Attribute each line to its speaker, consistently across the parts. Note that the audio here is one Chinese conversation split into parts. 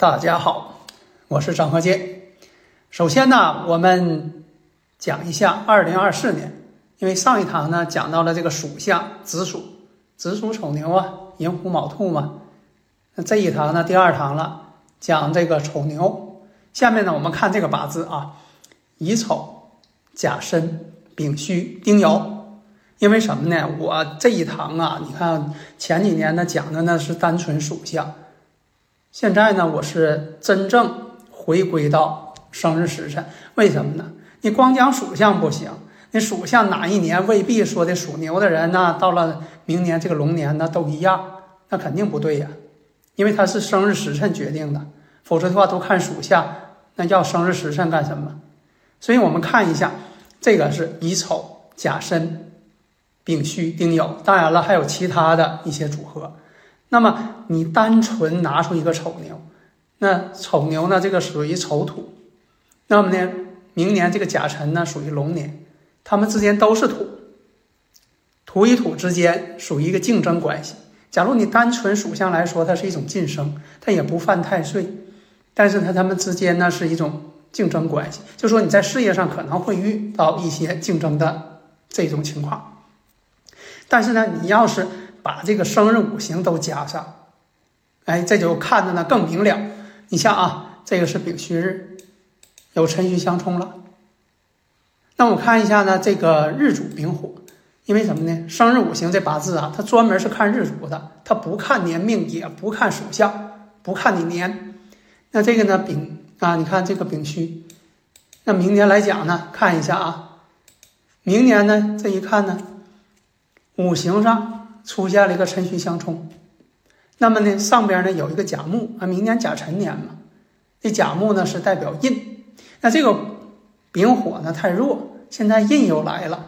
Speaker 1: 大家好，我是张和建。首先呢，我们讲一下二零二四年，因为上一堂呢讲到了这个属相子鼠，子鼠丑牛啊，寅虎卯兔嘛。那这一堂呢，第二堂了，讲这个丑牛。下面呢，我们看这个八字啊，乙丑、甲申、丙戌、丁酉。因为什么呢？我这一堂啊，你看前几年呢讲的呢是单纯属相。现在呢，我是真正回归到生日时辰，为什么呢？你光讲属相不行，你属相哪一年未必说的属牛的人呢，到了明年这个龙年呢都一样，那肯定不对呀，因为它是生日时辰决定的，否则的话都看属相，那要生日时辰干什么？所以我们看一下，这个是乙丑、甲申、丙戌、丁酉，当然了，还有其他的一些组合。那么你单纯拿出一个丑牛，那丑牛呢？这个属于丑土，那么呢，明年这个甲辰呢属于龙年，它们之间都是土，土与土之间属于一个竞争关系。假如你单纯属相来说，它是一种晋升，它也不犯太岁，但是它它们之间呢是一种竞争关系，就说你在事业上可能会遇到一些竞争的这种情况，但是呢，你要是。把这个生日五行都加上，哎，这就看的呢更明了。你像啊，这个是丙戌日，有辰戌相冲了。那我看一下呢，这个日主丙火，因为什么呢？生日五行这八字啊，它专门是看日主的，它不看年命，也不看属相，不看你年。那这个呢，丙啊，你看这个丙戌，那明年来讲呢，看一下啊，明年呢，这一看呢，五行上。出现了一个辰戌相冲，那么呢，上边呢有一个甲木啊，明年甲辰年嘛，这甲木呢是代表印，那这个丙火呢太弱，现在印又来了，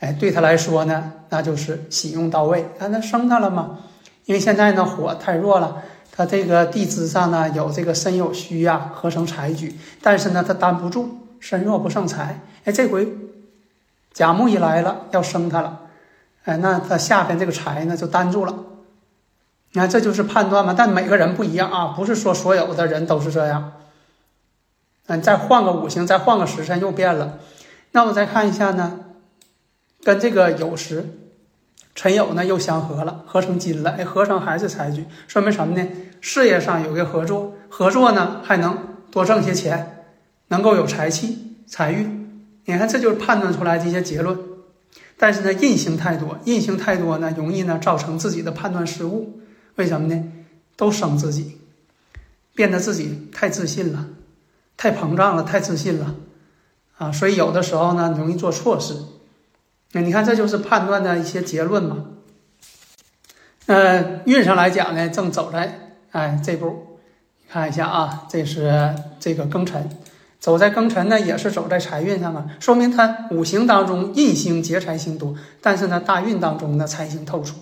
Speaker 1: 哎，对他来说呢，那就是喜用到位，啊，那生他了吗？因为现在呢火太弱了，他这个地支上呢有这个申酉戌呀，合成财局，但是呢他担不住，身弱不胜财，哎，这回甲木一来了，要生他了。哎，那他下边这个财呢就担住了，你看这就是判断嘛。但每个人不一样啊，不是说所有的人都是这样。嗯，再换个五行，再换个时辰又变了。那我再看一下呢，跟这个酉时辰酉呢又相合了，合成金了。哎，合成还是财局，说明什么呢？事业上有个合作，合作呢还能多挣些钱，能够有财气、财运。你看，这就是判断出来这些结论。但是呢，印星太多，印星太多呢，容易呢造成自己的判断失误。为什么呢？都生自己，变得自己太自信了，太膨胀了，太自信了，啊，所以有的时候呢，容易做错事。那你看，这就是判断的一些结论嘛。呃，运上来讲呢，正走在哎这步，看一下啊，这是这个庚辰。走在庚辰呢，也是走在财运上啊，说明他五行当中印星劫财星多，但是呢，大运当中呢财星透出，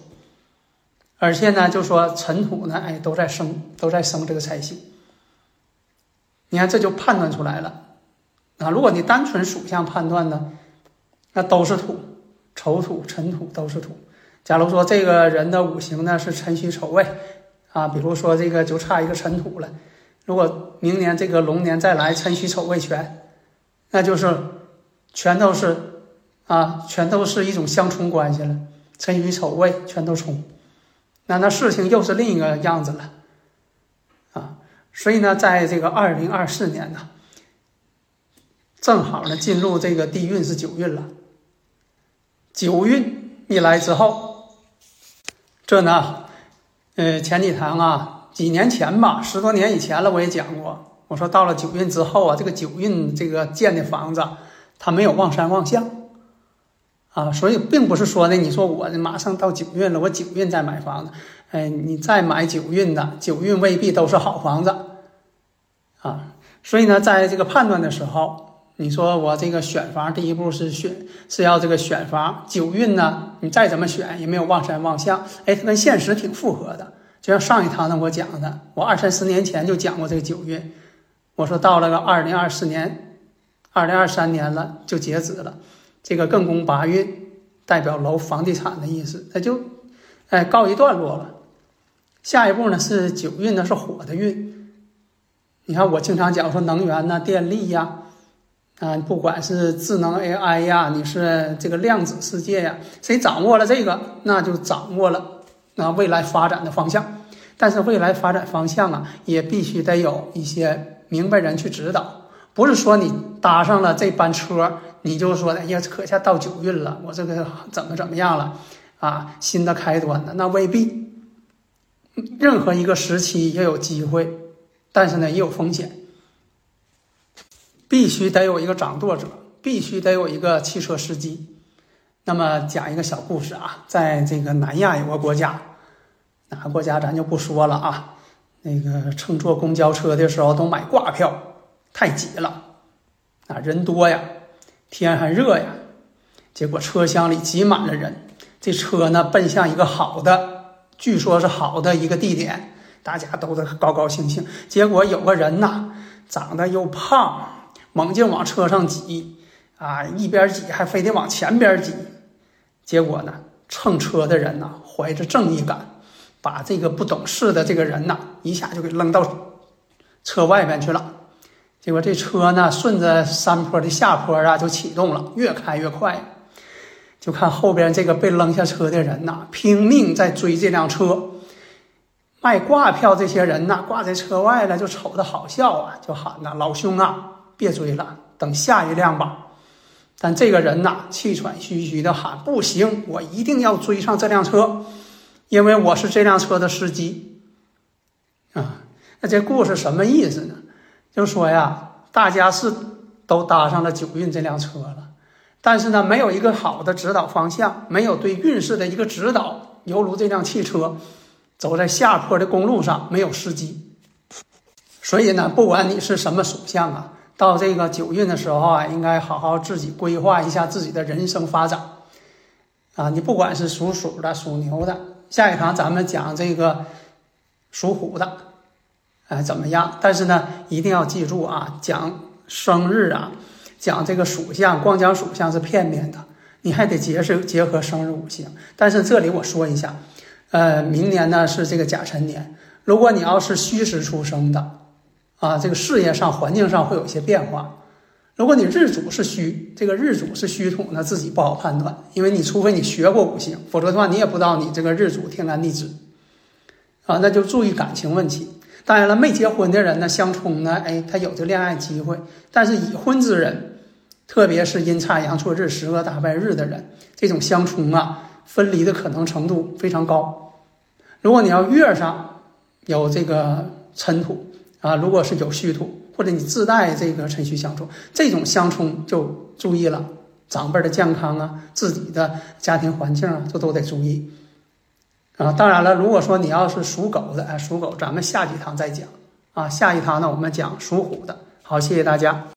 Speaker 1: 而且呢，就说尘土呢，哎，都在生，都在生这个财星。你看，这就判断出来了啊。如果你单纯属相判断呢，那都是土，丑土、尘土都是土。假如说这个人的五行呢是辰戌丑未啊，比如说这个就差一个尘土了。如果明年这个龙年再来辰戌丑未全，那就是全都是啊，全都是一种相冲关系了。辰戌丑未全都冲，那那事情又是另一个样子了啊。所以呢，在这个二零二四年呢，正好呢进入这个地运是九运了。九运一来之后，这呢，呃，前几堂啊。几年前吧，十多年以前了，我也讲过。我说到了九运之后啊，这个九运这个建的房子，它没有望山望向，啊，所以并不是说呢，你说我马上到九运了，我九运再买房子，哎，你再买九运的，九运未必都是好房子，啊，所以呢，在这个判断的时候，你说我这个选房第一步是选是要这个选房九运呢，你再怎么选也没有望山望向，哎，它跟现实挺符合的。就像上一堂呢，我讲的，我二三十年前就讲过这个九运。我说到了个二零二四年，二零二三年了就截止了，这个艮宫八运代表楼房地产的意思，它就哎告一段落了。下一步呢是九运呢是火的运，你看我经常讲说能源呐、电力呀，啊，不管是智能 AI 呀，你是这个量子世界呀，谁掌握了这个，那就掌握了那未来发展的方向。但是未来发展方向啊，也必须得有一些。明白人去指导，不是说你搭上了这班车，你就说哎呀，可下到九运了，我这个怎么怎么样了啊？新的开端呢？那未必。任何一个时期也有机会，但是呢也有风险。必须得有一个掌舵者，必须得有一个汽车司机。那么讲一个小故事啊，在这个南亚有个国家，哪个国家咱就不说了啊。那个乘坐公交车的时候都买挂票，太挤了，啊人多呀，天还热呀，结果车厢里挤满了人。这车呢奔向一个好的，据说是好的一个地点，大家都在高高兴兴。结果有个人呐，长得又胖，猛劲往车上挤，啊一边挤还非得往前边挤，结果呢乘车的人呢怀着正义感。把这个不懂事的这个人呐，一下就给扔到车外边去了。结果这车呢，顺着山坡的下坡啊，就启动了，越开越快。就看后边这个被扔下车的人呐，拼命在追这辆车。卖挂票这些人呐，挂在车外了，就瞅着好笑啊，就喊呐：“老兄啊，别追了，等下一辆吧。”但这个人呐，气喘吁吁的喊：“不行，我一定要追上这辆车。”因为我是这辆车的司机，啊，那这故事什么意思呢？就说呀，大家是都搭上了九运这辆车了，但是呢，没有一个好的指导方向，没有对运势的一个指导，犹如这辆汽车走在下坡的公路上，没有司机。所以呢，不管你是什么属相啊，到这个九运的时候啊，应该好好自己规划一下自己的人生发展，啊，你不管是属鼠的、属牛的。下一堂咱们讲这个属虎的，哎，怎么样？但是呢，一定要记住啊，讲生日啊，讲这个属相，光讲属相是片面的，你还得结是结合生日五行。但是这里我说一下，呃，明年呢是这个甲辰年，如果你要是戌时出生的，啊，这个事业上、环境上会有一些变化。如果你日主是虚，这个日主是虚土那，自己不好判断，因为你除非你学过五行，否则的话你也不知道你这个日主天干地支，啊，那就注意感情问题。当然了，没结婚的人呢，相冲呢，哎，他有这恋爱机会；但是已婚之人，特别是阴差阳错日、时恶大败日的人，这种相冲啊，分离的可能程度非常高。如果你要月上有这个尘土啊，如果是有虚土。或者你自带这个程序相冲，这种相冲就注意了，长辈的健康啊，自己的家庭环境啊，这都得注意啊。当然了，如果说你要是属狗的，哎，属狗，咱们下几堂再讲啊。下一堂呢，我们讲属虎的。好，谢谢大家。